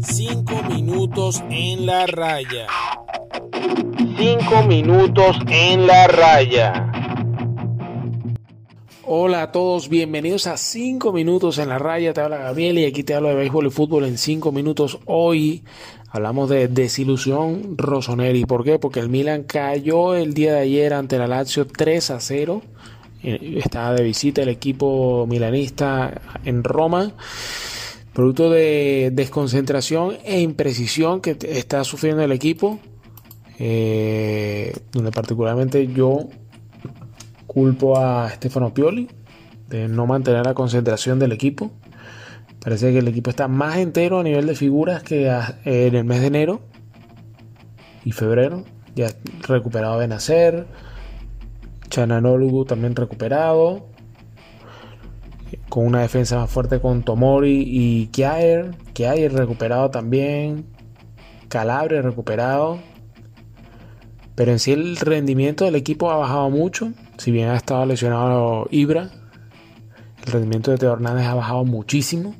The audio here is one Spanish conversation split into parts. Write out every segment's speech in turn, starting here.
Cinco minutos en la raya. Cinco minutos en la raya. Hola a todos, bienvenidos a 5 minutos en la raya. Te habla Gabriel y aquí te hablo de béisbol y fútbol en 5 minutos. Hoy hablamos de desilusión Rossoneri. ¿Por qué? Porque el Milan cayó el día de ayer ante la Lazio 3 a 0. Eh, estaba de visita el equipo milanista en Roma. Producto de desconcentración e imprecisión que está sufriendo el equipo. Eh, donde particularmente yo culpo a Stefano Pioli de no mantener la concentración del equipo. Parece que el equipo está más entero a nivel de figuras que en el mes de enero y febrero. Ya recuperado Benacer, Chananolugu también recuperado, con una defensa más fuerte con Tomori y Kjaer. Kjaer recuperado también, Calabria recuperado. Pero en sí el rendimiento del equipo ha bajado mucho. Si bien ha estado lesionado Ibra, el rendimiento de Teo Hernández ha bajado muchísimo.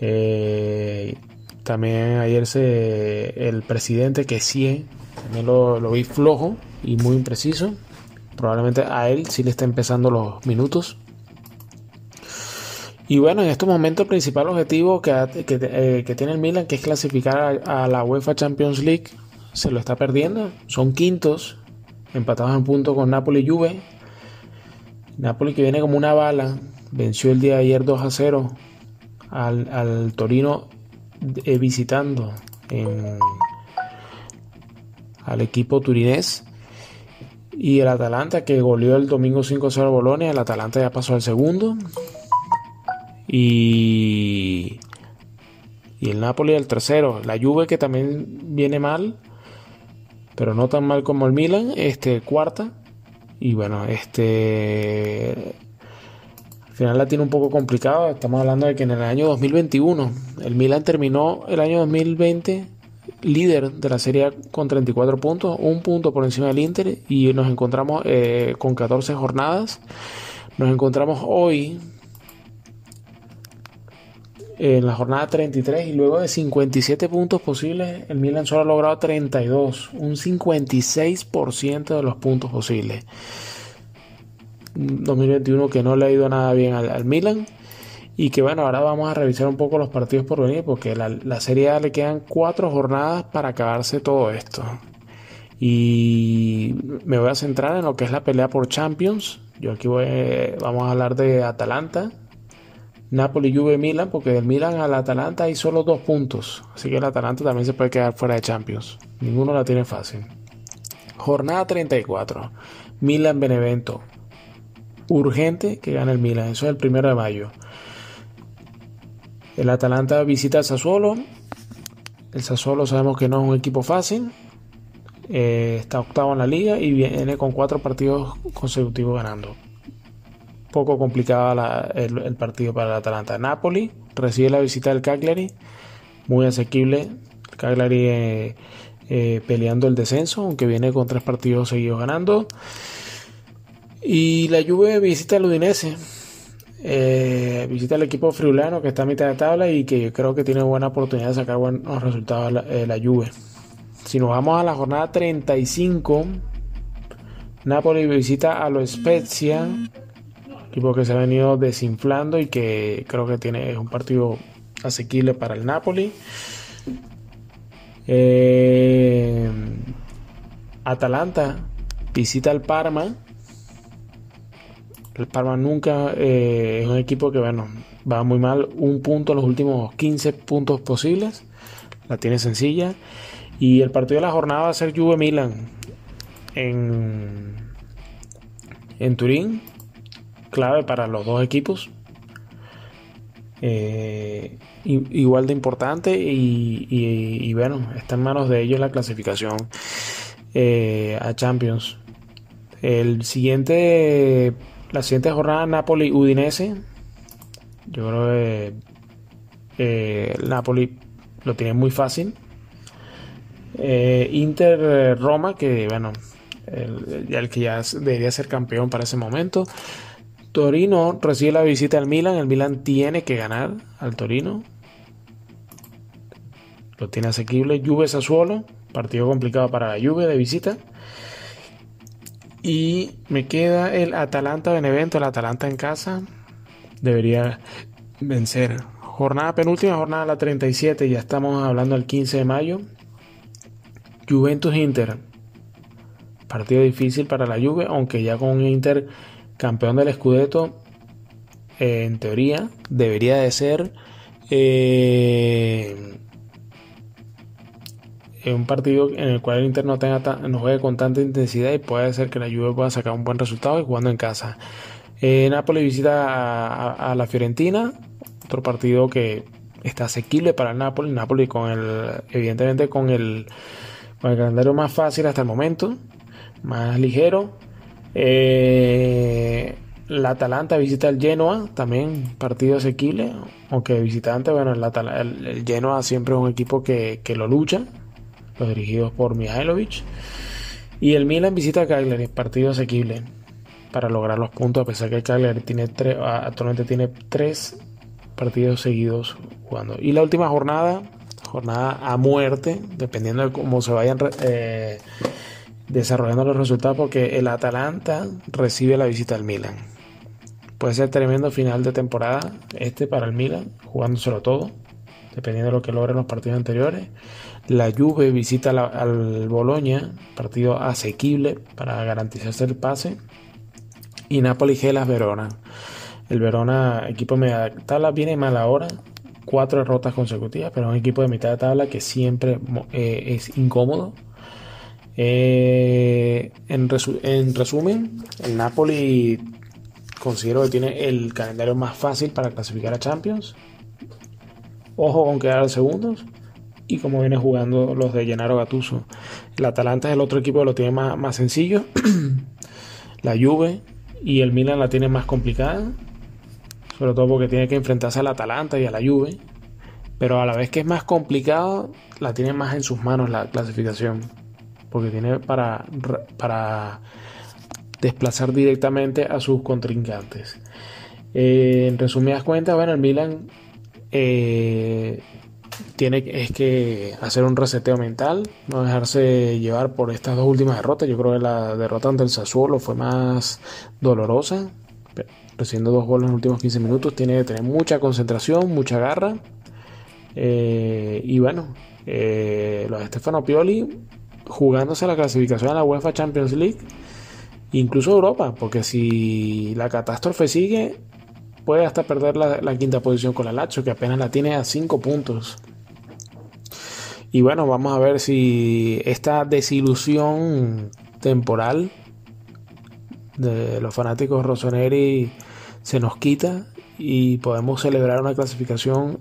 Eh, también ayer se, el presidente que sí, también lo, lo vi flojo y muy impreciso. Probablemente a él sí le está empezando los minutos. Y bueno, en estos momentos el principal objetivo que, eh, que, tiene el Milan, que es clasificar a, la UEFA Champions League, se lo está perdiendo. Son quintos, empatados en punto con Napoli y Juve. Napoli que viene como una bala, venció el día de ayer 2 a 0 al, Torino eh, visitando al equipo turinés. Y el Atalanta que goleó el domingo 5-0 a Bolonia. El Atalanta ya pasó al segundo. Y, y el Napoli al tercero. La Juve que también viene mal pero no tan mal como el Milan, este cuarta. Y bueno, este al final la tiene un poco complicado. Estamos hablando de que en el año 2021 el Milan terminó el año 2020 líder de la serie con 34 puntos, un punto por encima del Inter y nos encontramos eh, con 14 jornadas. Nos encontramos hoy en la jornada 33 y luego de 57 puntos posibles, el Milan solo ha logrado 32, un 56% de los puntos posibles. 2021 que no le ha ido nada bien al, Milan y que bueno, ahora vamos a revisar un poco los partidos por venir porque la, la Serie A le quedan cuatro jornadas para acabarse todo esto. Y me voy a centrar en lo que es la pelea por Champions. Yo aquí voy, vamos a hablar de Atalanta, Napoli, Juve, Milan, porque del Milan al Atalanta hay solo dos puntos. Así que el Atalanta también se puede quedar fuera de Champions. Ninguno la tiene fácil. Jornada 34. Milan Benevento. Urgente que gane el Milan. Eso es el primero de mayo. El Atalanta visita al Sassuolo. El Sassuolo sabemos que no es un equipo fácil. Eh, está octavo en la liga y viene con cuatro partidos consecutivos ganando poco complicado el, partido para el Atalanta. Napoli recibe la visita del Cagliari, muy asequible. Cagliari eh, eh, peleando el descenso, aunque viene con tres partidos seguidos ganando. Y la Juve visita al Udinese. Eh, visita al equipo friulano que está a mitad de tabla y que creo que tiene buena oportunidad de sacar buenos resultados la, la Juve. Si nos vamos a la jornada 35, Napoli visita a lo Spezia equipo que se ha venido desinflando y que creo que tiene un partido asequible para el Napoli. Eh, Atalanta visita al Parma. El Parma nunca eh, es un equipo que bueno, va muy mal. Un punto en los últimos 15 puntos posibles. La tiene sencilla. Y el partido de la jornada va a ser Juve Milan en, en Turín clave para los dos equipos. Eh, igual de importante y, bueno, está en manos de ellos la clasificación eh, a Champions. El siguiente, la siguiente jornada Napoli-Udinese. Yo creo que eh, Napoli lo tiene muy fácil. Inter-Roma, que bueno, el, el que ya debería ser campeón para ese momento. Torino recibe la visita al Milan. El Milan tiene que ganar al Torino. Lo tiene asequible. Juve Sassuolo. Partido complicado para la Juve de visita. Y me queda el Atalanta Benevento. El Atalanta en casa. Debería vencer. Jornada penúltima, jornada la 37. Ya estamos hablando del 15 de mayo. Juventus Inter. Partido difícil para la Juve, aunque ya con Inter campeón del Scudetto, eh, en teoría, debería de ser eh, un partido en el cual el Inter no, tenga no juegue con tanta intensidad y puede ser que la Juve pueda sacar un buen resultado y jugando en casa. Eh, Napoli visita a, la Fiorentina, otro partido que está asequible para el Napoli. Napoli con el, evidentemente con el, el calendario más fácil hasta el momento, más ligero. Eh, la Atalanta visita el Genoa, también partido asequible, aunque visitante, bueno, el, Genoa siempre es un equipo que, lo lucha, los dirigidos por Mihailovic. Y el Milan visita a Cagliari, partido asequible para lograr los puntos, a pesar que el Cagliari tiene tres, actualmente tiene tres partidos seguidos jugando. Y la última jornada, jornada a muerte, dependiendo de cómo se vayan eh, desarrollando los resultados porque el Atalanta recibe la visita al Milan. Puede ser tremendo final de temporada este para el Milan, jugándoselo todo, dependiendo de lo que logren los partidos anteriores. La Juve visita al Boloña, partido asequible para garantizarse el pase. Y Napoli Gelas Verona. El Verona, equipo de media tabla, viene mal ahora, cuatro derrotas consecutivas, pero es un equipo de mitad de tabla que siempre eh, es incómodo eh, en, resumen, el Napoli considero que tiene el calendario más fácil para clasificar a Champions. Ojo con quedar segundos. Y como viene jugando los de Gennaro Gattuso. El Atalanta es el otro equipo que lo tiene más, más sencillo. la Juve y el Milan la tiene más complicada. Sobre todo porque tiene que enfrentarse al Atalanta y a la Juve. Pero a la vez que es más complicado, la tiene más en sus manos la clasificación porque tiene para, para desplazar directamente a sus contrincantes. Eh, en resumidas cuentas, bueno, el Milan eh, tiene es que hacer un reseteo mental, no dejarse llevar por estas dos últimas derrotas. Yo creo que la derrota ante el Sassuolo fue más dolorosa, recibiendo dos goles en los últimos 15 minutos. Tiene que tener mucha concentración, mucha garra. Eh, y bueno, los de Stefano Pioli jugándose la clasificación a la UEFA Champions League, incluso Europa, porque si la catástrofe sigue, puede hasta perder la, quinta posición con la Lazio, que apenas la tiene a 5 puntos. Y bueno, vamos a ver si esta desilusión temporal de los fanáticos rossoneri se nos quita y podemos celebrar una clasificación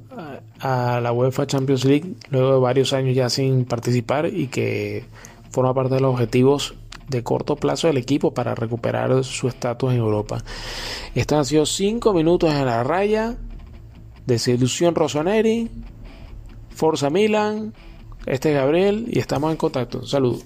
a la UEFA Champions League luego de varios años ya sin participar y que forma parte de los objetivos de corto plazo del equipo para recuperar su estatus en Europa. Estos han sido 5 minutos en la raya. Desilusión Rossoneri. Forza Milan. Este es Gabriel y estamos en contacto. Saludos.